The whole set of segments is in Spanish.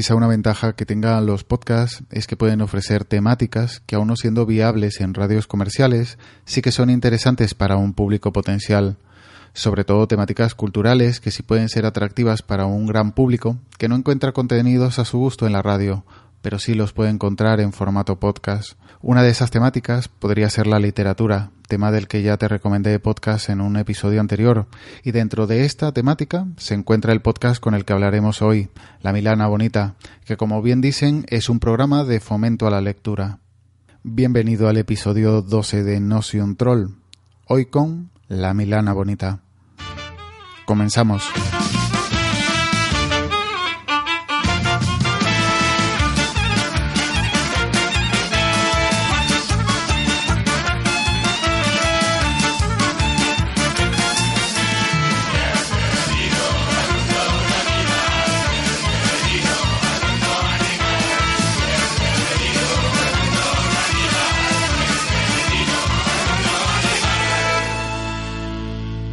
Quizá una ventaja que tengan los podcasts es que pueden ofrecer temáticas que aun no siendo viables en radios comerciales, sí que son interesantes para un público potencial. Sobre todo temáticas culturales que sí pueden ser atractivas para un gran público que no encuentra contenidos a su gusto en la radio, pero sí los puede encontrar en formato podcast. Una de esas temáticas podría ser la literatura, tema del que ya te recomendé podcast en un episodio anterior, y dentro de esta temática se encuentra el podcast con el que hablaremos hoy, La Milana Bonita, que como bien dicen es un programa de fomento a la lectura. Bienvenido al episodio 12 de Notion Troll, hoy con La Milana Bonita. Comenzamos.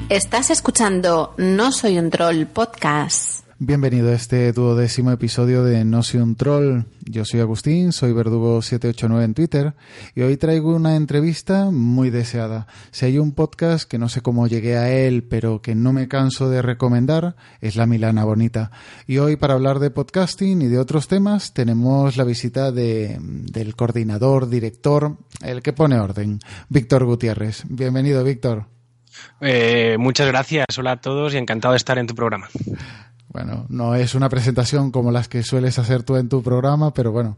Estás escuchando No Soy un Troll podcast. Bienvenido a este duodécimo episodio de No Soy un Troll. Yo soy Agustín, soy Verdugo789 en Twitter y hoy traigo una entrevista muy deseada. Si hay un podcast que no sé cómo llegué a él, pero que no me canso de recomendar, es La Milana Bonita. Y hoy para hablar de podcasting y de otros temas tenemos la visita de, del coordinador, director, el que pone orden, Víctor Gutiérrez. Bienvenido, Víctor. Eh, muchas gracias, hola a todos y encantado de estar en tu programa. Bueno, no es una presentación como las que sueles hacer tú en tu programa, pero bueno.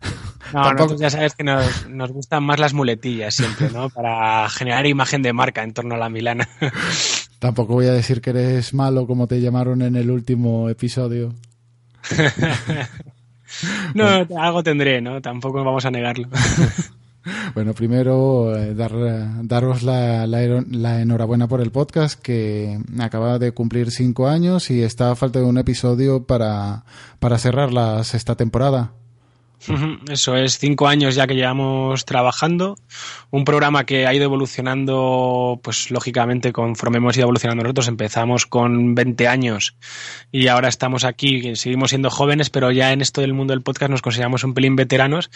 No, nosotros ya sabes que nos, nos, gustan más las muletillas siempre, ¿no? Para generar imagen de marca en torno a la Milana. Tampoco voy a decir que eres malo como te llamaron en el último episodio. no, algo tendré, ¿no? Tampoco vamos a negarlo. Bueno, primero eh, dar, daros la, enhorabuena por el podcast que acaba de cumplir cinco años y está a falta de un episodio para, para cerrar la sexta temporada. Eso es, cinco años ya que llevamos trabajando. Un programa que ha ido evolucionando, pues lógicamente, conforme hemos ido evolucionando nosotros. Empezamos con 20 años y ahora estamos aquí, seguimos siendo jóvenes, pero ya en esto del mundo del podcast nos consideramos un pelín veteranos.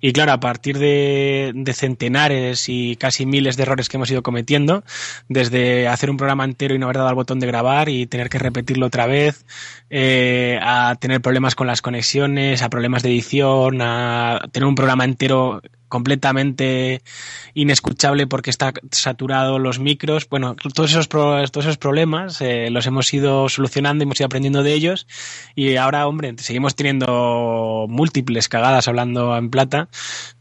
Y claro, a partir de, de centenares y casi miles de errores que hemos ido cometiendo, desde hacer un programa entero y no haber dado al botón de grabar y tener que repetirlo otra vez, eh, a tener problemas con las conexiones, a problemas de edición, a tener un programa entero completamente inescuchable porque está saturado los micros. Bueno, todos esos, todos esos problemas eh, los hemos ido solucionando hemos ido aprendiendo de ellos. Y ahora, hombre, seguimos teniendo múltiples cagadas hablando en plata,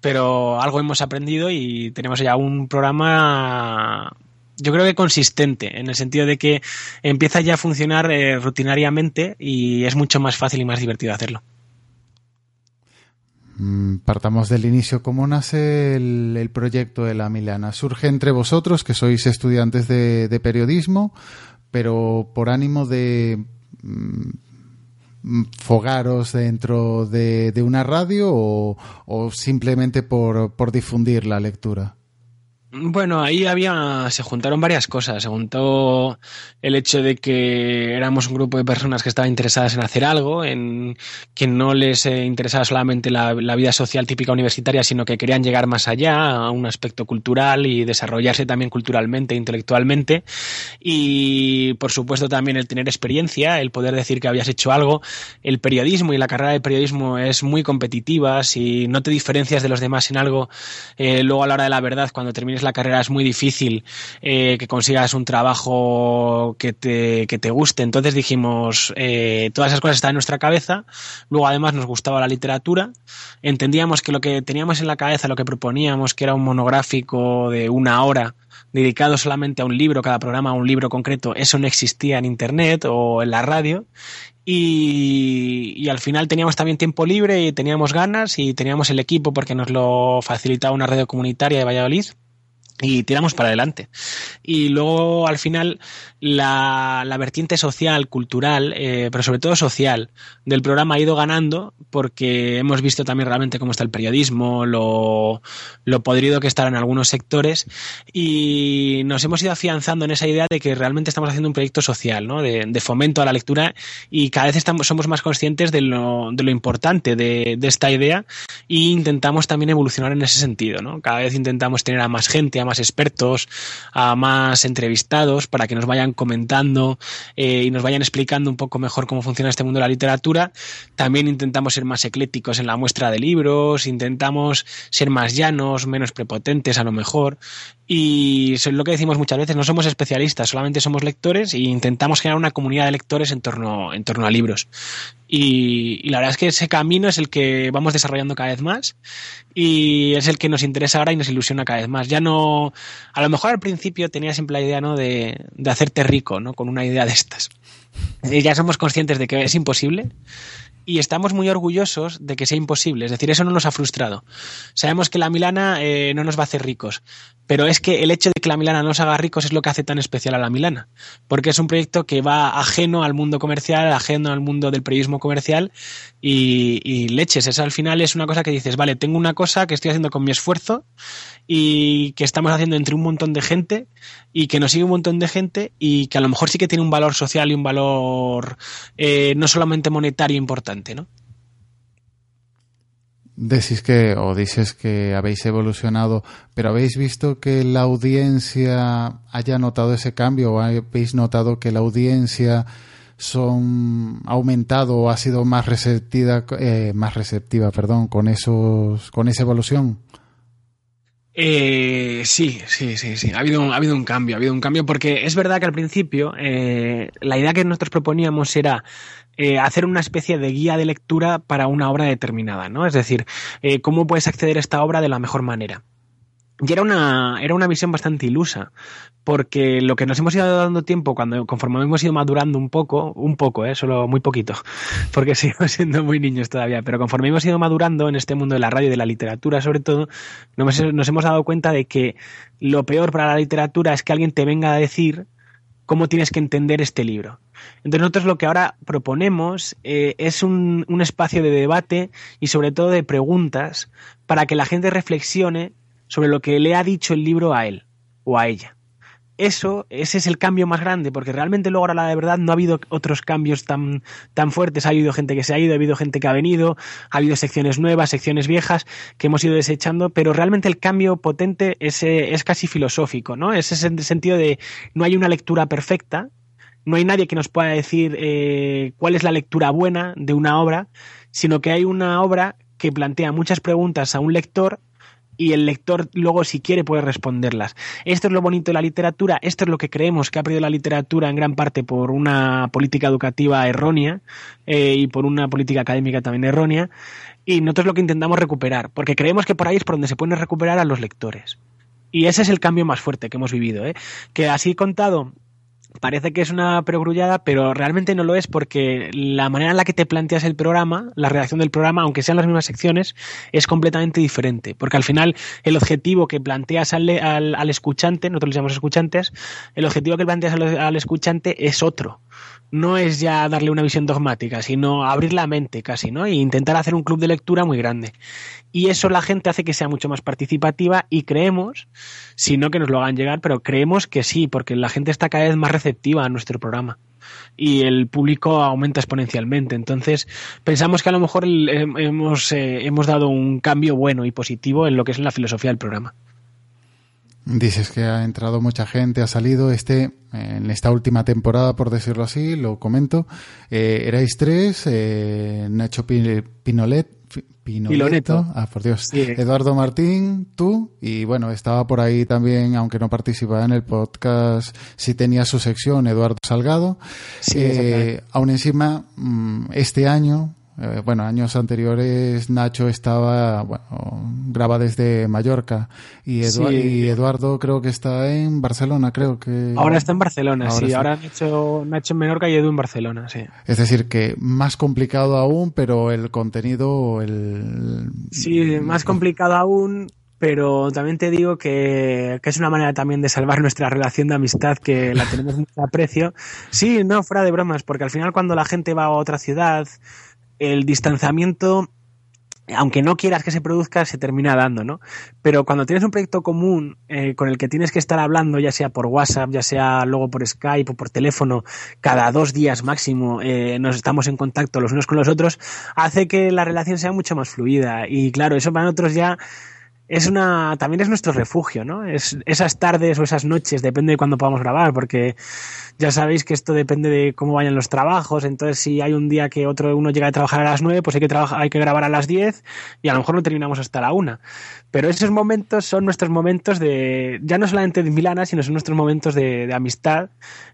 pero algo hemos aprendido y tenemos ya un programa yo creo que consistente, en el sentido de que empieza ya a funcionar eh, rutinariamente y es mucho más fácil y más divertido hacerlo. Mm, partamos del inicio. ¿Cómo nace el, proyecto de la Milana? ¿Surge entre vosotros, que sois estudiantes de, periodismo, pero por ánimo de mm, fogaros dentro de, de una radio o, o simplemente por, por difundir la lectura? Bueno, ahí había, se juntaron varias cosas. Se juntó el hecho de que éramos un grupo de personas que estaban interesadas en hacer algo, en que no les eh, interesaba solamente la, vida social típica universitaria, sino que querían llegar más allá, a un aspecto cultural y desarrollarse también culturalmente, intelectualmente. Y, por supuesto, también el tener experiencia, el poder decir que habías hecho algo. El periodismo y la carrera de periodismo es muy competitiva. Si no te diferencias de los demás en algo, eh, luego a la hora de la verdad, cuando termines la carrera es muy difícil eh, que consigas un trabajo que te, que te guste. Entonces dijimos, eh, todas esas cosas están en nuestra cabeza. Luego además nos gustaba la literatura. Entendíamos que lo que teníamos en la cabeza, lo que proponíamos, que era un monográfico de una hora, dedicado solamente a un libro, cada programa a un libro concreto, eso no existía en Internet o en la radio. Y, y, al final teníamos también tiempo libre y teníamos ganas y teníamos el equipo porque nos lo facilitaba una red comunitaria de Valladolid y tiramos para adelante. Y luego, al final, la, la vertiente social, cultural, eh, pero sobre todo social, del programa ha ido ganando porque hemos visto también realmente cómo está el periodismo, lo, lo podrido que está en algunos sectores y nos hemos ido afianzando en esa idea de que realmente estamos haciendo un proyecto social, ¿no? de, fomento a la lectura y cada vez estamos, somos más conscientes de lo, de lo importante de, de esta idea e intentamos también evolucionar en ese sentido. ¿no? Cada vez intentamos tener a más gente, a más expertos, a más entrevistados para que nos vayan comentando eh, y nos vayan explicando un poco mejor cómo funciona este mundo de la literatura. También intentamos ser más eclécticos en la muestra de libros, intentamos ser más llanos, menos prepotentes a lo mejor. Y es lo que decimos muchas veces, no somos especialistas, solamente somos lectores e intentamos generar una comunidad de lectores en torno, en torno a libros. Y, la verdad es que ese camino es el que vamos desarrollando cada vez más y es el que nos interesa ahora y nos ilusiona cada vez más. Ya no, a lo mejor al principio tenía siempre la idea ¿no? de, de hacerte rico ¿no? con una idea de estas. Ya somos conscientes de que es imposible y estamos muy orgullosos de que sea imposible. Es decir, eso no nos ha frustrado. Sabemos que la Milana eh, no nos va a hacer ricos, pero es que el hecho de que la Milana nos haga ricos es lo que hace tan especial a la Milana, porque es un proyecto que va ajeno al mundo comercial, ajeno al mundo del periodismo comercial y, leches. Esa al final es una cosa que dices, vale, tengo una cosa que estoy haciendo con mi esfuerzo y que estamos haciendo entre un montón de gente y que nos sigue un montón de gente y que a lo mejor sí que tiene un valor social y un valor eh, no solamente monetario importante, ¿no? Decís que, o dices que habéis evolucionado, pero ¿habéis visto que la audiencia haya notado ese cambio o habéis notado que la audiencia son ha aumentado o ha sido más receptiva, eh, más receptiva, perdón, con esos, con esa evolución? Eh, sí, sí, sí, sí. Ha habido, ha habido un cambio, ha habido un cambio porque es verdad que al principio eh, la idea que nosotros proponíamos era eh, hacer una especie de guía de lectura para una obra determinada, ¿no? Es decir, eh, cómo puedes acceder a esta obra de la mejor manera. Y era una, era una visión bastante ilusa, porque lo que nos hemos ido dando tiempo, cuando conforme hemos ido madurando un poco, un poco, ¿eh? solo muy poquito, porque sigo siendo muy niños todavía, pero conforme hemos ido madurando en este mundo de la radio y de la literatura, sobre todo, nos, nos hemos dado cuenta de que lo peor para la literatura es que alguien te venga a decir cómo tienes que entender este libro. Entonces nosotros lo que ahora proponemos eh, es un, un espacio de debate y sobre todo de preguntas para que la gente reflexione sobre lo que le ha dicho el libro a él o a ella. Eso, ese es el cambio más grande, porque realmente luego ahora la de verdad no ha habido otros cambios tan, tan fuertes. Ha habido gente que se ha ido, ha habido gente que ha venido, ha habido secciones nuevas, secciones viejas que hemos ido desechando, pero realmente el cambio potente es, es casi filosófico, ¿no? Es ese sentido de no hay una lectura perfecta, no hay nadie que nos pueda decir eh, cuál es la lectura buena de una obra, sino que hay una obra que plantea muchas preguntas a un lector y el lector luego si quiere puede responderlas. Esto es lo bonito de la literatura, esto es lo que creemos que ha perdido la literatura en gran parte por una política educativa errónea eh, y por una política académica también errónea y nosotros lo que intentamos recuperar, porque creemos que por ahí es por donde se pueden recuperar a los lectores. Y ese es el cambio más fuerte que hemos vivido, ¿eh? que así contado parece que es una perogrullada, pero realmente no lo es porque la manera en la que te planteas el programa, la redacción del programa, aunque sean las mismas secciones, es completamente diferente. Porque al final el objetivo que planteas al, al, al escuchante, nosotros llamamos escuchantes, el objetivo que planteas al escuchante es otro no es ya darle una visión dogmática, sino abrir la mente casi, ¿no? E intentar hacer un club de lectura muy grande. Y eso la gente hace que sea mucho más participativa y creemos, si no que nos lo hagan llegar, pero creemos que sí, porque la gente está cada vez más receptiva a nuestro programa y el público aumenta exponencialmente. Entonces, pensamos que a lo mejor hemos, eh, hemos dado un cambio bueno y positivo en lo que es la filosofía del programa. Dices que ha entrado mucha gente, ha salido este en esta última temporada, por decirlo así, lo comento. Eh, erais tres, eh, Nacho Pinolet, Pinoleto, ah, por Dios, sí. Eduardo Martín, tú, y bueno, estaba por ahí también, aunque no participaba en el podcast, sí tenía su sección, Eduardo Salgado. Sí, eh, aún encima, mm, este año, eh, bueno, años anteriores Nacho estaba, bueno, graba desde Mallorca y, Edu sí. y, Eduardo creo que está en Barcelona, creo que. Ahora está en Barcelona, ahora sí. Está. Ahora Nacho, Nacho en Menorca y Edu en Barcelona, sí. Es decir, que más complicado aún, pero el contenido, el. Sí, más complicado aún, pero también te digo que, es una manera también de salvar nuestra relación de amistad que la tenemos mucho aprecio. Sí, no, fuera de bromas, porque al final cuando la gente va a otra ciudad, el distanciamiento aunque no quieras que se produzca, se termina dando, ¿no? Pero cuando tienes un proyecto común eh, con el que tienes que estar hablando, ya sea por WhatsApp, ya sea luego por Skype o por teléfono, cada dos días máximo eh, nos estamos en contacto los unos con los otros, hace que la relación sea mucho más fluida. Y claro, eso para nosotros ya es una también es nuestro refugio, ¿no? Es esas tardes o esas noches, depende de cuándo podamos grabar, porque ya sabéis que esto depende de cómo vayan los trabajos, entonces si hay un día que otro uno llega a trabajar a las 9, pues hay que trabajar, hay que grabar a las 10 y a lo mejor no terminamos hasta la 1. Pero esos momentos son nuestros momentos de ya no solamente de Milana, sino son nuestros momentos de, de amistad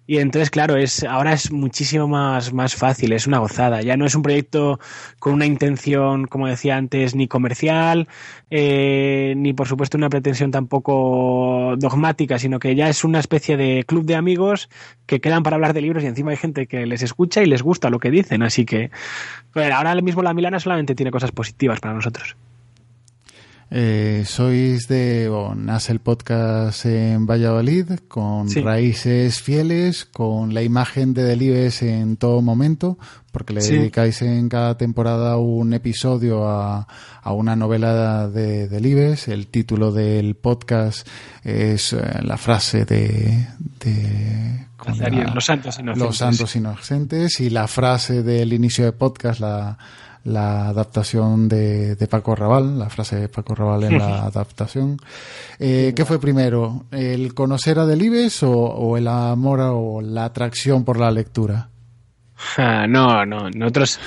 y entonces, claro, es, ahora es muchísimo más, más fácil, es una gozada. Ya no es un proyecto con una intención, como decía antes, ni comercial, eh, ni por supuesto una pretensión tampoco dogmática, sino que ya es una especie de club de amigos que quedan para hablar de libros y encima hay gente que les escucha y les gusta lo que dicen. Así que, bueno, ahora mismo la Milana solamente tiene cosas positivas para nosotros. Eh, sois de, o nace el podcast en Valladolid con raíces fieles, con la imagen de Delibes en todo momento, porque le dedicáis en cada temporada un episodio a, a una novela de Delibes. El título del podcast es eh, la frase de, de los santos inocentes. Los santos inocentes y la frase del inicio de podcast, la la adaptación de, Paco Raval, la frase de Paco Raval en la adaptación. Eh, ¿Qué fue primero? ¿El conocer a Delibes o, el amor o la atracción por la lectura? Ah, no, no, nosotros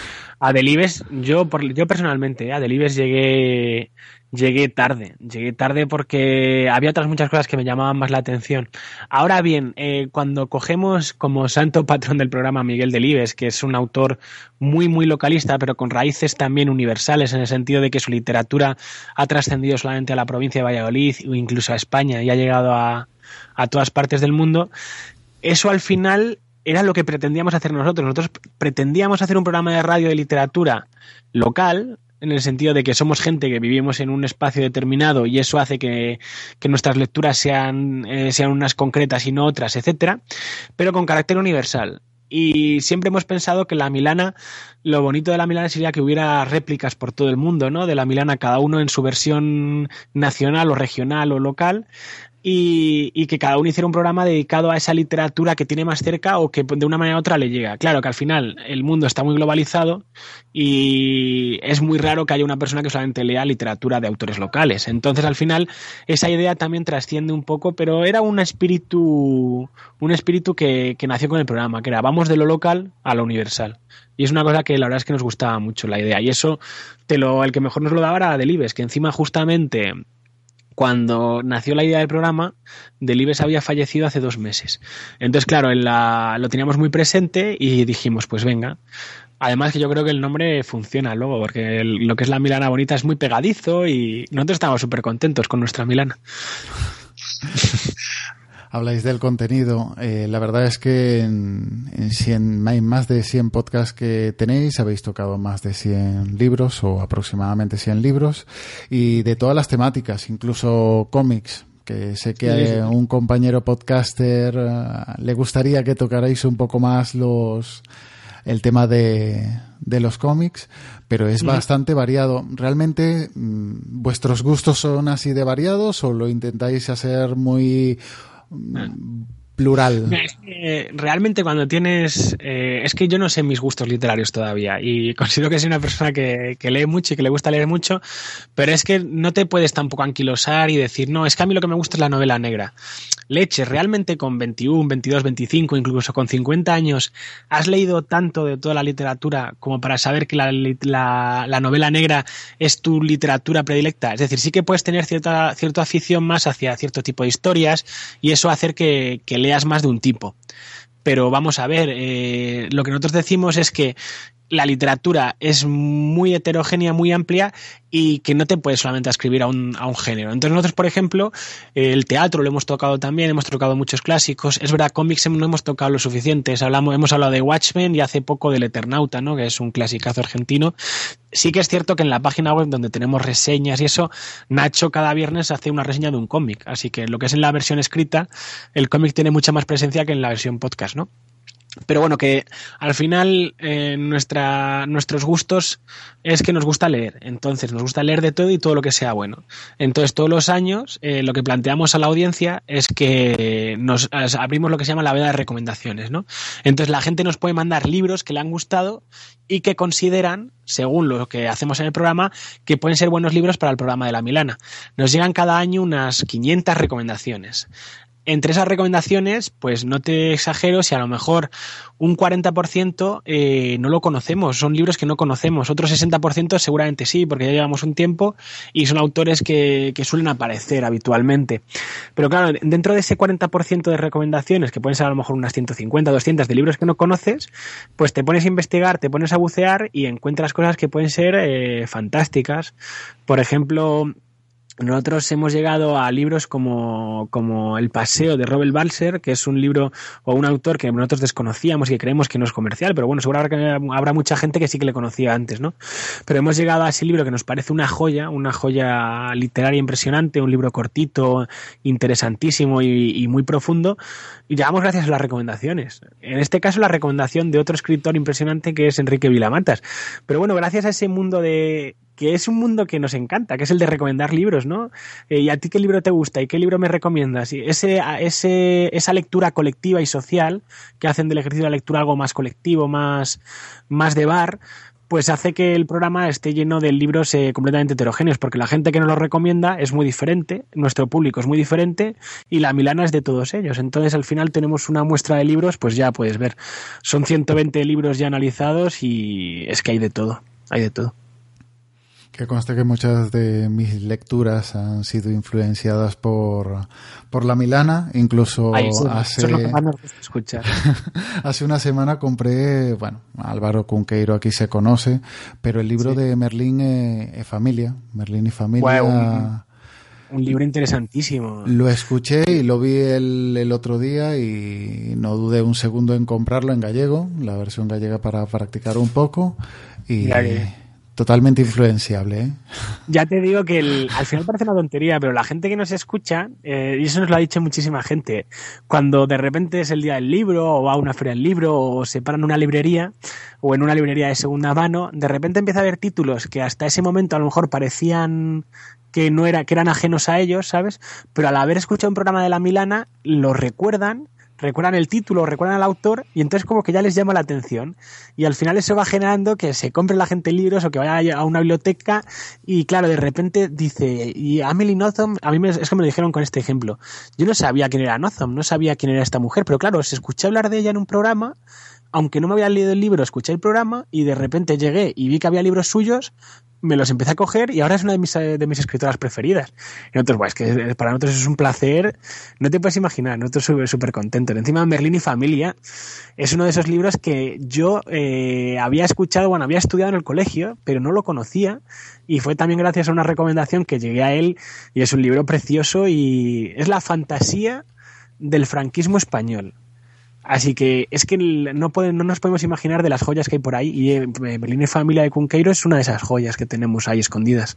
a Delibes, yo, por, yo personalmente, a Delibes llegué llegué tarde, llegué tarde porque había otras muchas cosas que me llamaban más la atención. Ahora bien, eh, cuando cogemos como santo patrón del programa Miguel Delibes, que es un autor muy, muy localista, pero con raíces también universales, en el sentido de que su literatura ha trascendido solamente a la provincia de Valladolid o incluso a España y ha llegado a, a todas partes del mundo, eso al final era lo que pretendíamos hacer nosotros. Nosotros pretendíamos hacer un programa de radio de literatura local, en el sentido de que somos gente que vivimos en un espacio determinado y eso hace que, nuestras lecturas sean, eh, sean unas concretas y no otras, etcétera, pero con carácter universal. Y siempre hemos pensado que la Milana, lo bonito de la Milana sería que hubiera réplicas por todo el mundo, ¿no? De la Milana, cada uno en su versión nacional o regional o local, y, que cada uno hiciera un programa dedicado a esa literatura que tiene más cerca o que de una manera u otra le llega. Claro que al final el mundo está muy globalizado y es muy raro que haya una persona que solamente lea literatura de autores locales. Entonces al final esa idea también trasciende un poco, pero era un espíritu, un espíritu que, nació con el programa, que era vamos de lo local a lo universal. Y es una cosa que la verdad es que nos gustaba mucho la idea. Y eso te lo, el que mejor nos lo daba era Delibes, que encima justamente cuando nació la idea del programa, Delibes había fallecido hace dos meses. Entonces, claro, lo teníamos muy presente y dijimos, pues venga. Además que yo creo que el nombre funciona luego, porque lo que es la Milana Bonita es muy pegadizo y nosotros estamos súper contentos con nuestra Milana. Habláis del contenido. Eh, la verdad es que en, en hay más de 100 podcasts que tenéis, habéis tocado más de 100 libros o aproximadamente 100 libros y de todas las temáticas, incluso cómics, que sé que a un compañero podcaster eh, le gustaría que tocarais un poco más los el tema de, de los cómics, pero es bastante variado. ¿Realmente mm, vuestros gustos son así de variados o lo intentáis hacer muy 嗯。Plural. realmente cuando tienes... Eh, es que yo no sé mis gustos literarios todavía y considero que soy una persona que, que, lee mucho y que le gusta leer mucho, pero es que no te puedes tampoco anquilosar y decir, no, es que a mí lo que me gusta es la novela negra leche, realmente con 21, 22, 25, incluso con 50 años, has leído tanto de toda la literatura como para saber que la, la, novela negra es tu literatura predilecta. Es decir, sí que puedes tener cierta, cierta afición más hacia cierto tipo de historias y eso hacer que, leas más de un tipo. Pero vamos a ver, eh, lo que nosotros decimos es que la literatura es muy heterogénea, muy amplia y que no te puedes solamente escribir a un, género. Entonces nosotros, por ejemplo, el teatro lo hemos tocado también, hemos tocado muchos clásicos. Es verdad, cómics no hemos tocado lo suficiente. Hablamos, hemos hablado de Watchmen y hace poco del Eternauta, ¿no? que es un clasicazo argentino. Sí que es cierto que en la página web donde tenemos reseñas y eso, Nacho cada viernes hace una reseña de un cómic. Así que lo que es en la versión escrita, el cómic tiene mucha más presencia que en la versión podcast, ¿no? Pero bueno, que al final eh, nuestra, nuestros gustos es que nos gusta leer. Entonces, nos gusta leer de todo y todo lo que sea bueno. Entonces, todos los años eh, lo que planteamos a la audiencia es que nos abrimos lo que se llama la veda de recomendaciones, ¿no? Entonces, la gente nos puede mandar libros que le han gustado y que consideran, según lo que hacemos en el programa, que pueden ser buenos libros para el programa de la Milana. Nos llegan cada año unas 500 recomendaciones entre esas recomendaciones, pues no te exagero si a lo mejor un 40% eh, no lo conocemos, son libros que no conocemos, otro 60% seguramente sí, porque ya llevamos un tiempo y son autores que, que suelen aparecer habitualmente. Pero claro, dentro de ese 40% de recomendaciones, que pueden ser a lo mejor unas 150, 200 de libros que no conoces, pues te pones a investigar, te pones a bucear y encuentras cosas que pueden ser eh, fantásticas. Por ejemplo, nosotros hemos llegado a libros como, como El Paseo de Robert Balser, que es un libro o un autor que nosotros desconocíamos y que creemos que no es comercial, pero bueno, seguro habrá, habrá mucha gente que sí que le conocía antes, ¿no? Pero hemos llegado a ese libro que nos parece una joya, una joya literaria impresionante, un libro cortito, interesantísimo y, y muy profundo, y llegamos gracias a las recomendaciones. En este caso, la recomendación de otro escritor impresionante que es Enrique Vilamatas. Pero bueno, gracias a ese mundo de que es un mundo que nos encanta, que es el de recomendar libros, ¿no? Eh, ¿Y a ti qué libro te gusta y qué libro me recomiendas? Y ese, ese, esa lectura colectiva y social que hacen del ejercicio de la lectura algo más colectivo, más, más de bar, pues hace que el programa esté lleno de libros eh, completamente heterogéneos, porque la gente que nos lo recomienda es muy diferente, nuestro público es muy diferente y la Milana es de todos ellos. Entonces al final tenemos una muestra de libros, pues ya puedes ver, son 120 libros ya analizados y es que hay de todo, hay de todo. Que conste que muchas de mis lecturas han sido influenciadas por, por la Milana, incluso hace, hace una semana compré, bueno, Álvaro Cunqueiro aquí se conoce, pero el libro de Merlín e, Familia, Merlín y Familia. un, libro interesantísimo. Lo escuché y lo vi el, el, otro día y no dudé un segundo en comprarlo en gallego, la versión gallega para practicar un poco. Y, Totalmente influenciable. ¿eh? Ya te digo que al final parece una tontería, pero la gente que nos escucha, eh, y eso nos lo ha dicho muchísima gente, cuando de repente es el día del libro, o va a una feria del libro, o se paran en una librería, o en una librería de segunda mano, de repente empieza a haber títulos que hasta ese momento a lo mejor parecían que no era, que eran ajenos a ellos, ¿sabes? Pero al haber escuchado un programa de la Milana, lo recuerdan recuerdan el título, recuerdan al autor y entonces como que ya les llama la atención. Y al final eso va generando que se compre la gente libros o que vaya a una biblioteca y claro, de repente dice, y Amelie Nothomb, a mí me, es que me lo dijeron con este ejemplo, yo no sabía quién era Nothomb, no sabía quién era esta mujer, pero claro, se escuché hablar de ella en un programa aunque no me había leído el libro, escuché el programa y de repente llegué y vi que había libros suyos, me los empecé a coger y ahora es una de mis, de mis escritoras preferidas. Y nosotros, bueno, es que para nosotros es un placer, no te puedes imaginar, nosotros súper contentos. Encima, Merlín y Familia es uno de esos libros que yo eh, había escuchado, bueno, había estudiado en el colegio, pero no lo conocía y fue también gracias a una recomendación que llegué a él y es un libro precioso y es la fantasía del franquismo español. Así que es que no, no nos podemos imaginar de las joyas que hay por ahí y eh, Berlín y Familia de Cunqueiro es una de esas joyas que tenemos ahí escondidas.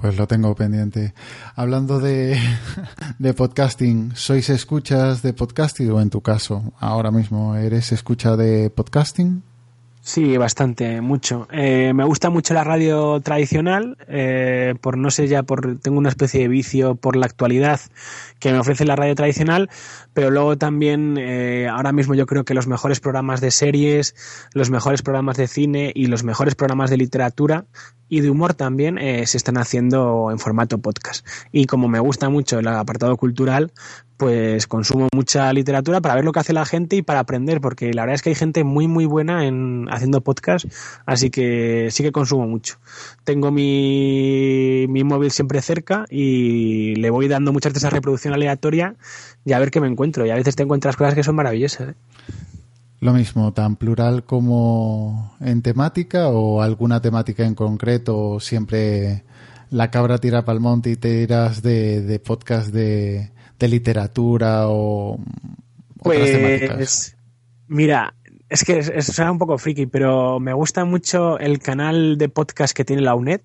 Pues lo tengo pendiente. Hablando de, de podcasting, ¿sois escuchas de podcasting o en tu caso, ahora mismo, eres escucha de podcasting? Sí, bastante, mucho. Eh, me gusta mucho la radio tradicional, eh, por no sé ya, por tengo una especie de vicio por la actualidad que me ofrece la radio tradicional, pero luego también eh, ahora mismo yo creo que los mejores programas de series, los mejores programas de cine y los mejores programas de literatura y de humor también se están haciendo en formato podcast. Y como me gusta mucho el apartado cultural, pues consumo mucha literatura para ver lo que hace la gente y para aprender, porque la verdad es que hay gente muy muy buena en haciendo podcast, así que sí que consumo mucho. Tengo mi, mi móvil siempre cerca y le voy dando muchas de esa reproducción aleatoria y a ver qué me encuentro. Y a veces te encuentras cosas que son maravillosas. ¿eh? Lo mismo, tan plural como en temática o alguna temática en concreto, siempre la cabra tira pa'l monte y tiras de, de podcast de, de literatura o otras Pues, temáticas. mira, es que es- es- suena un poco friki, pero me gusta mucho el canal de podcast que tiene la UNED.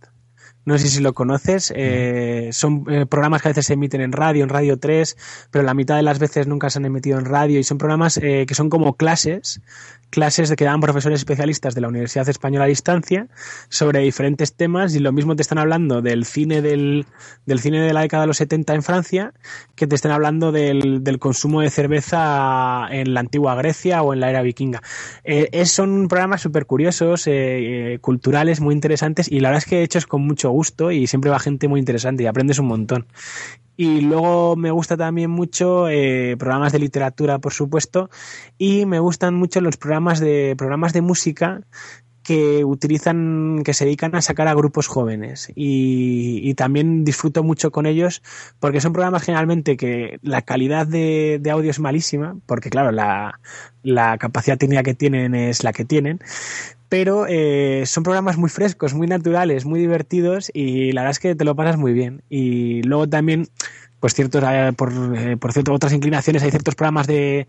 No sé si lo conoces. eh, son eh, programas que a veces se emiten en radio, en Radio 3, pero la mitad de las veces nunca se han emitido en radio y son programas eh, que son como clases, clases que dan profesores especialistas de la Universidad Española a distancia sobre diferentes temas y lo mismo te están hablando del cine del, del cine de la década de los 70 en Francia que te estén hablando del, del consumo de cerveza en la antigua Grecia o en la era vikinga. Eh, son programas súper curiosos, eh, eh, culturales, muy interesantes y la verdad es que hechos con mucho gusto y siempre va gente muy interesante y aprendes un montón. Y luego me gusta también mucho eh, programas de literatura, por supuesto, y me gustan mucho los programas de programas de música que utilizan, que se dedican a sacar a grupos jóvenes. Y, y también disfruto mucho con ellos porque son programas generalmente que la calidad de, de audio es malísima, porque claro, la, la capacidad técnica que tienen es la que tienen, pero eh, son programas muy frescos, muy naturales, muy divertidos y la verdad es que te lo pasas muy bien. Y luego también, pues ciertos, eh, por, eh, por cierto, otras inclinaciones, hay ciertos programas de,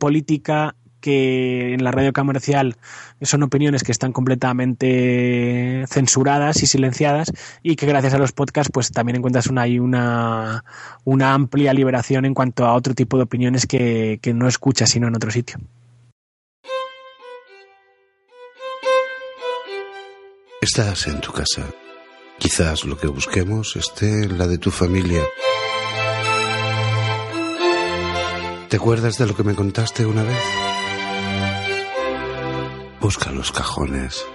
política que en la radio comercial son opiniones que están completamente censuradas y silenciadas y que gracias a los podcasts pues también encuentras una, una, amplia liberación en cuanto a otro tipo de opiniones que no escuchas sino en otro sitio. Estás en tu casa. Quizás lo que busquemos esté en la de tu familia. ¿Te acuerdas de lo que me contaste una vez? Busca los cajones.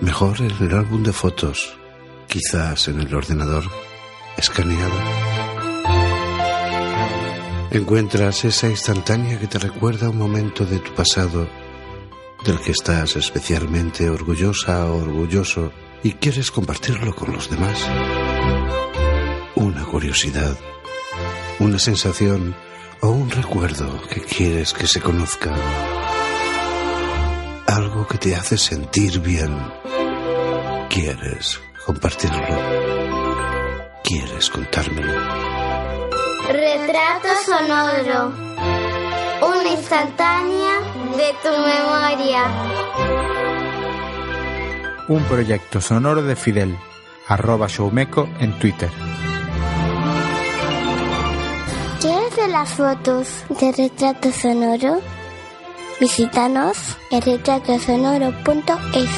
Mejor en el álbum de fotos. Quizás en el ordenador escaneado. Encuentras esa instantánea que te recuerda un momento de tu pasado del que estás especialmente orgullosa o orgulloso y quieres compartirlo con los demás. Una curiosidad, una sensación o un recuerdo que quieres que se conozca. Algo que te hace sentir bien. Quieres compartirlo. Quieres contármelo. Retrato sonoro. Una instantánea de tu memoria. Un proyecto sonoro de Fidel, arroba showmeco en Twitter. ¿Quieres ver las fotos de retrato sonoro? Visítanos en retratosonoro.es.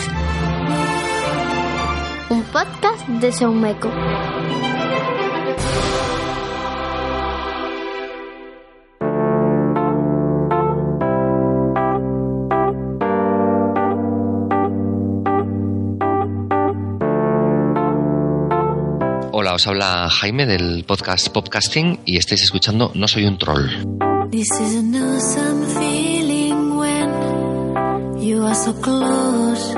Un podcast de Showmeco. Hola, os habla Jaime del podcast Podcasting y estáis escuchando No Soy un Troll. This is an awesome feeling when you are so close.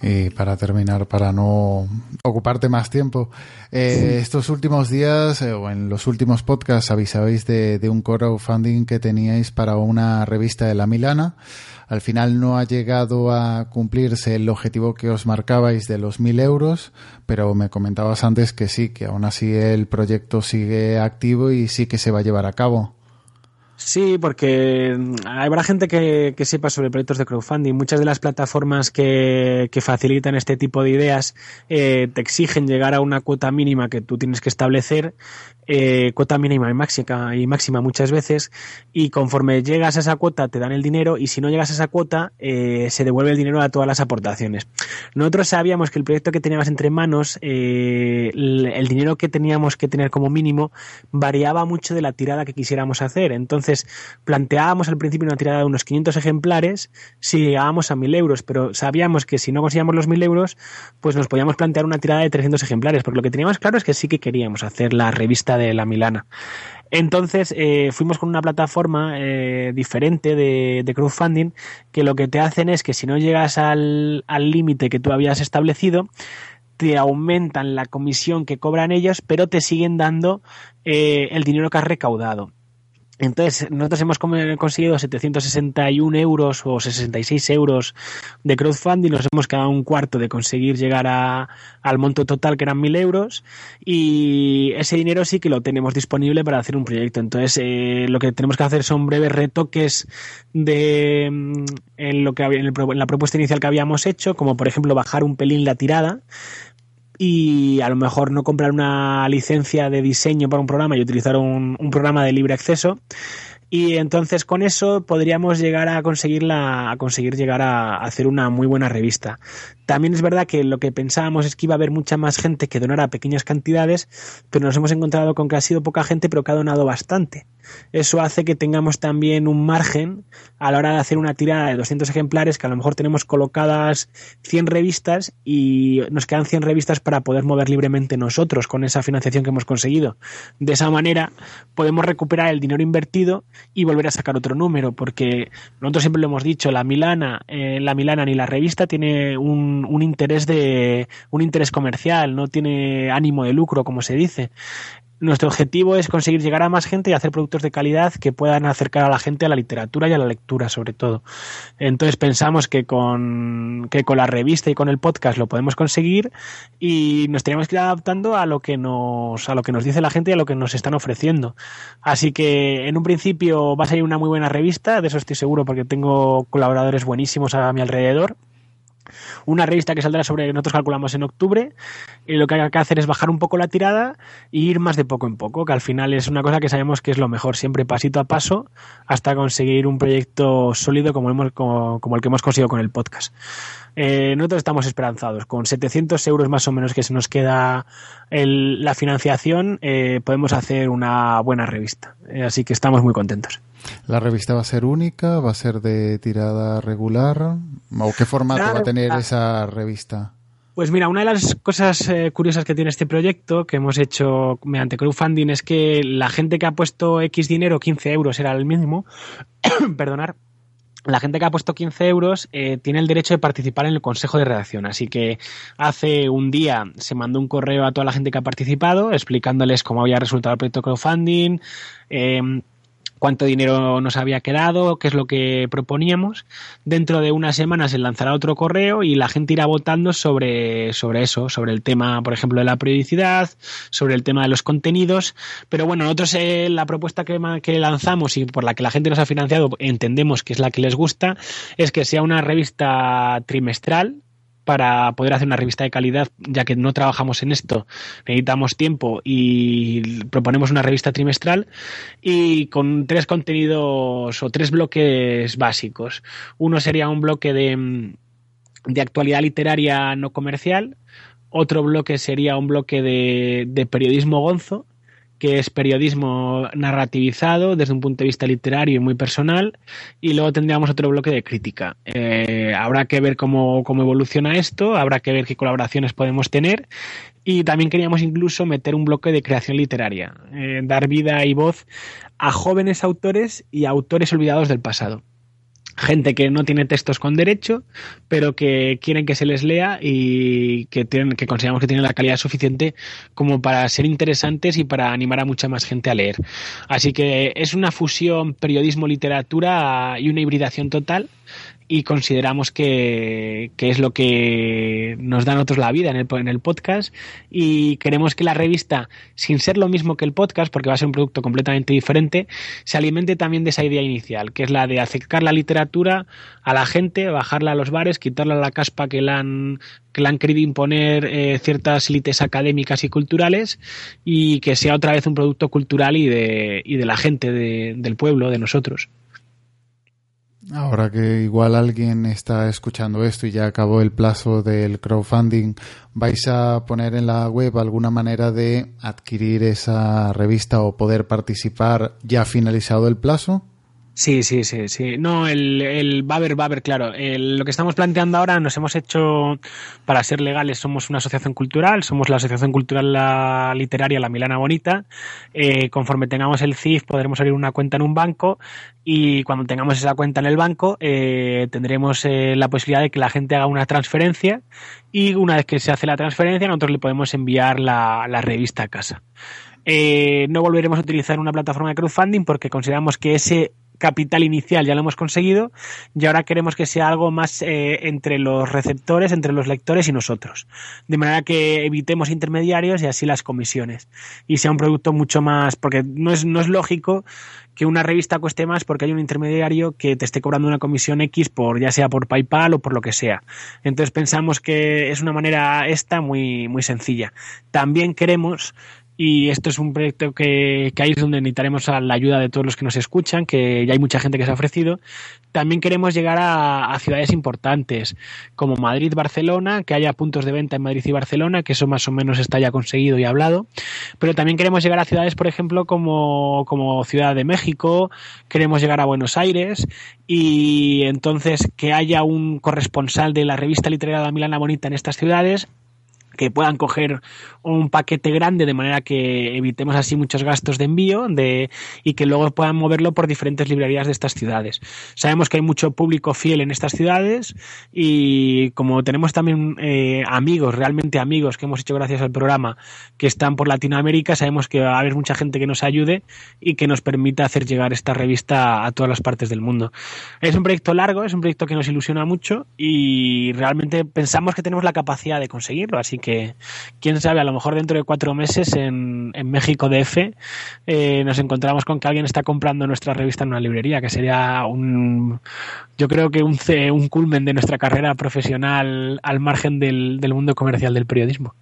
Y para terminar, para no ocuparte más tiempo, eh, estos últimos días eh, o en los últimos podcasts avisabais de, de un crowdfunding que teníais para una revista de la Milana. Al final no ha llegado a cumplirse el objetivo que os marcabais de los mil euros, pero me comentabas antes que sí, que aún así el proyecto sigue activo y sí que se va a llevar a cabo. Sí, porque mm, habrá gente que, que sepa sobre proyectos de crowdfunding. Muchas de las plataformas que, que facilitan este tipo de ideas eh, te exigen llegar a una cuota mínima que tú tienes que establecer, eh, cuota mínima y máxima, y máxima muchas veces, y conforme llegas a esa cuota te dan el dinero y si no llegas a esa cuota eh, se devuelve el dinero a todas las aportaciones. Nosotros sabíamos que el proyecto que teníamos entre manos, eh, el, el dinero que teníamos que tener como mínimo variaba mucho de la tirada que quisiéramos hacer. Entonces planteábamos al principio una tirada de unos 500 ejemplares si llegábamos a 1000 euros, pero sabíamos que si no conseguíamos los 1000 euros, pues nos podíamos plantear una tirada de 300 ejemplares, porque lo que teníamos claro es que sí que queríamos hacer la revista de la Milana. Entonces eh, fuimos con una plataforma eh, diferente de, de, crowdfunding que lo que te hacen es que si no llegas al límite que tú habías establecido, te aumentan la comisión que cobran ellos, pero te siguen dando eh, el dinero que has recaudado. Entonces, nosotros hemos conseguido 761 euros o 66 euros de crowdfunding, nos hemos quedado un cuarto de conseguir llegar a, al monto total que eran 1.000 euros. Y ese dinero sí que lo tenemos disponible para hacer un proyecto. Entonces, eh, lo que tenemos que hacer son breves retoques de mm, en lo que en, en la propuesta inicial que habíamos hecho, como por ejemplo bajar un pelín la tirada y a lo mejor no comprar una licencia de diseño para un programa y utilizar un, programa de libre acceso y entonces con eso podríamos llegar a conseguirla, a conseguir llegar a hacer una muy buena revista. También es verdad que lo que pensábamos es que iba a haber mucha más gente que donara pequeñas cantidades, pero nos hemos encontrado con que ha sido poca gente, pero que ha donado bastante. Eso hace que tengamos también un margen a la hora de hacer una tirada de 200 ejemplares, que a lo mejor tenemos colocadas 100 revistas y nos quedan 100 revistas para poder mover libremente nosotros con esa financiación que hemos conseguido. De esa manera podemos recuperar el dinero invertido y volver a sacar otro número, porque nosotros siempre lo hemos dicho, la Milana, eh, la Milana ni la revista tiene un, un, interés de un interés comercial, no tiene ánimo de lucro, como se dice nuestro objetivo es conseguir llegar a más gente y hacer productos de calidad que puedan acercar a la gente a la literatura y a la lectura sobre todo. Entonces pensamos que con, que con la revista y con el podcast lo podemos conseguir y nos tenemos que ir adaptando a lo que nos, a lo que nos dice la gente y a lo que nos están ofreciendo. Así que en un principio va a ser una muy buena revista, de eso estoy seguro porque tengo colaboradores buenísimos a mi alrededor una revista que saldrá sobre, nosotros calculamos en octubre, y lo que hay que hacer es bajar un poco la tirada e ir más de poco en poco, que al final es una cosa que sabemos que es lo mejor, siempre pasito a paso, hasta conseguir un proyecto sólido como, hemos, como, como el que hemos conseguido con el podcast. Eh, nosotros estamos esperanzados. Con 700 euros más o menos que se nos queda el, la financiación, eh, podemos hacer una buena revista. Eh, así que estamos muy contentos. ¿La revista va a ser única? ¿Va a ser de tirada regular? ¿O qué formato va a tener esa revista? Pues mira, una de las cosas eh, curiosas que tiene este proyecto que hemos hecho mediante crowdfunding es que la gente que ha puesto X dinero, 15 euros era el mínimo, perdonar, la gente que ha puesto 15 euros eh, tiene el derecho de participar en el consejo de redacción. Así que hace un día se mandó un correo a toda la gente que ha participado explicándoles cómo había resultado el proyecto crowdfunding, eh, cuánto dinero nos había quedado, qué es lo que proponíamos. Dentro de unas semanas se lanzará otro correo y la gente irá votando sobre, sobre eso, sobre el tema, por ejemplo, de la periodicidad, sobre el tema de los contenidos. Pero bueno, nosotros eh, la propuesta que, que lanzamos y por la que la gente nos ha financiado, entendemos que es la que les gusta, es que sea una revista trimestral para poder hacer una revista de calidad, ya que no trabajamos en esto, necesitamos tiempo y proponemos una revista trimestral y con tres contenidos o tres bloques básicos. Uno sería un bloque de, de actualidad literaria no comercial, otro bloque sería un bloque de, de periodismo gonzo, que es periodismo narrativizado desde un punto de vista literario y muy personal, y luego tendríamos otro bloque de crítica. Eh, habrá que ver cómo, cómo evoluciona esto, habrá que ver qué colaboraciones podemos tener, y también queríamos incluso meter un bloque de creación literaria, eh, dar vida y voz a jóvenes autores y autores olvidados del pasado gente que no tiene textos con derecho, pero que quieren que se les lea y que, tienen, que consideramos que tienen la calidad suficiente como para ser interesantes y para animar a mucha más gente a leer. Así que es una fusión periodismo-literatura y una hibridación total y consideramos que, que, es lo que nos da a nosotros la vida en el, en el podcast y queremos que la revista, sin ser lo mismo que el podcast, porque va a ser un producto completamente diferente, se alimente también de esa idea inicial, que es la de acercar la literatura a la gente, bajarla a los bares, quitarla la caspa que la han, que le han querido imponer eh, ciertas élites académicas y culturales y que sea otra vez un producto cultural y de, y de la gente de, del pueblo, de nosotros. Ahora que igual alguien está escuchando esto y ya acabó el plazo del crowdfunding, ¿vais a poner en la web alguna manera de adquirir esa revista o poder participar ya finalizado el plazo? Sí, sí, sí, sí. No, el, el a haber, claro. Lo que estamos planteando ahora nos hemos hecho, para ser legales, somos una asociación cultural, somos la Asociación Cultural Literaria La Milana Bonita. Eh, conforme tengamos el CIF podremos abrir una cuenta en un banco y cuando tengamos esa cuenta en el banco eh, tendremos eh, la posibilidad de que la gente haga una transferencia y una vez que se hace la transferencia nosotros le podemos enviar la, la revista a casa. Eh, no volveremos a utilizar una plataforma de crowdfunding porque consideramos que ese capital inicial ya lo hemos conseguido y ahora queremos que sea algo más eh, entre los receptores, entre los lectores y nosotros. De manera que evitemos intermediarios y así las comisiones. Y sea un producto mucho más, porque no es, no es lógico que una revista cueste más porque hay un intermediario que te esté cobrando una comisión X por ya sea por PayPal o por lo que sea. Entonces pensamos que es una manera esta muy, muy sencilla. También queremos y esto es un proyecto que, que ahí es donde necesitaremos la ayuda de todos los que nos escuchan, que ya hay mucha gente que se ha ofrecido. También queremos llegar a, ciudades importantes como Madrid, Barcelona, que haya puntos de venta en Madrid y Barcelona, que eso más o menos está ya conseguido y hablado. Pero también queremos llegar a ciudades, por ejemplo, como, como Ciudad de México, queremos llegar a Buenos Aires y entonces que haya un corresponsal de la revista literaria de Milana Bonita en estas ciudades que puedan coger un paquete grande de manera que evitemos así muchos gastos de envío de, y que luego puedan moverlo por diferentes librerías de estas ciudades. Sabemos que hay mucho público fiel en estas ciudades y como tenemos también eh, amigos, realmente amigos que hemos hecho gracias al programa que están por Latinoamérica, sabemos que va a haber mucha gente que nos ayude y que nos permita hacer llegar esta revista a todas las partes del mundo. Es un proyecto largo, es un proyecto que nos ilusiona mucho y realmente pensamos que tenemos la capacidad de conseguirlo, así que quién sabe, a lo mejor dentro de cuatro meses en, en México DF eh, nos encontramos con que alguien está comprando nuestra revista en una librería, que sería un, yo creo que un, un culmen de nuestra carrera profesional al margen del, del mundo comercial del periodismo.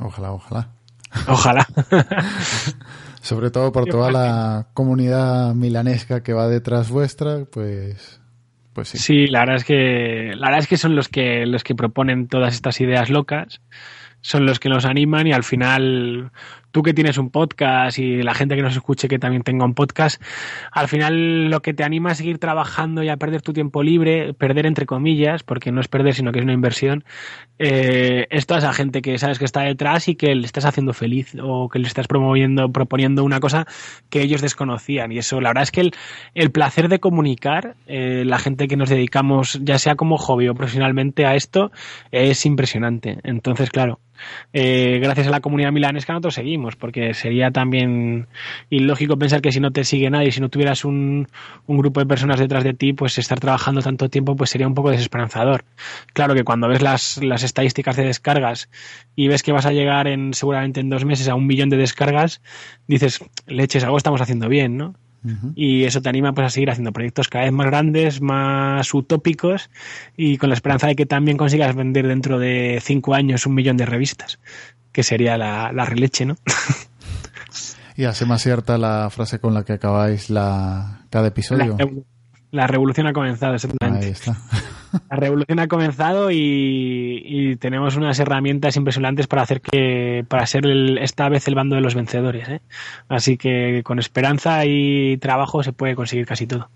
Ojalá, ojalá. Ojalá. Sobre todo por toda la comunidad milanesca que va detrás vuestra, pues pues sí. la verdad es que la verdad es que son los que los que proponen todas estas ideas locas, son los que nos animan y al final tú que tienes un podcast y la gente que nos escuche que también tenga un podcast, al final lo que te anima a seguir trabajando y a perder tu tiempo libre, perder entre comillas, porque no es perder, sino que es una inversión, eh, es toda esa gente que sabes que está detrás y que le estás haciendo feliz o que le estás promoviendo, proponiendo una cosa que ellos desconocían. Y eso, la verdad es que el, el placer de comunicar, eh, la gente que nos dedicamos, ya sea como hobby o profesionalmente a esto, es impresionante. Entonces, claro, eh, gracias a la comunidad milanesca nosotros seguimos, porque sería también ilógico pensar que si no te sigue nadie, si no tuvieras un, un, grupo de personas detrás de ti, pues estar trabajando tanto tiempo pues sería un poco desesperanzador. Claro que cuando ves las, las estadísticas de descargas y ves que vas a llegar en seguramente en dos meses a un millón de descargas, dices, leches, algo estamos haciendo bien, ¿no? Uh -huh. Y eso te anima pues, a seguir haciendo proyectos cada vez más grandes, más utópicos y con la esperanza de que también consigas vender dentro de cinco años un millón de revistas, que sería la, la releche, ¿no? y hace más cierta la frase con la que acabáis la, cada episodio. La, la revolución ha comenzado, exactamente. Ahí está. La revolución ha comenzado y, y, tenemos unas herramientas impresionantes para hacer que, para ser el, esta vez el bando de los vencedores. ¿eh? Así que con esperanza y trabajo se puede conseguir casi todo.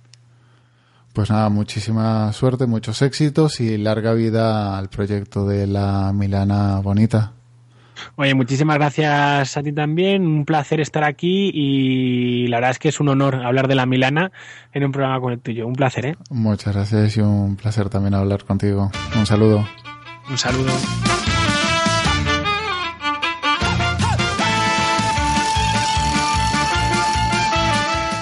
Pues nada, muchísima suerte, muchos éxitos y larga vida al proyecto de la Milana Bonita. Oye, muchísimas gracias a ti también. Un placer estar aquí y la verdad es que es un honor hablar de la Milana en un programa como el tuyo. Un placer, ¿eh? Muchas gracias y un placer también hablar contigo. Un saludo. Un saludo.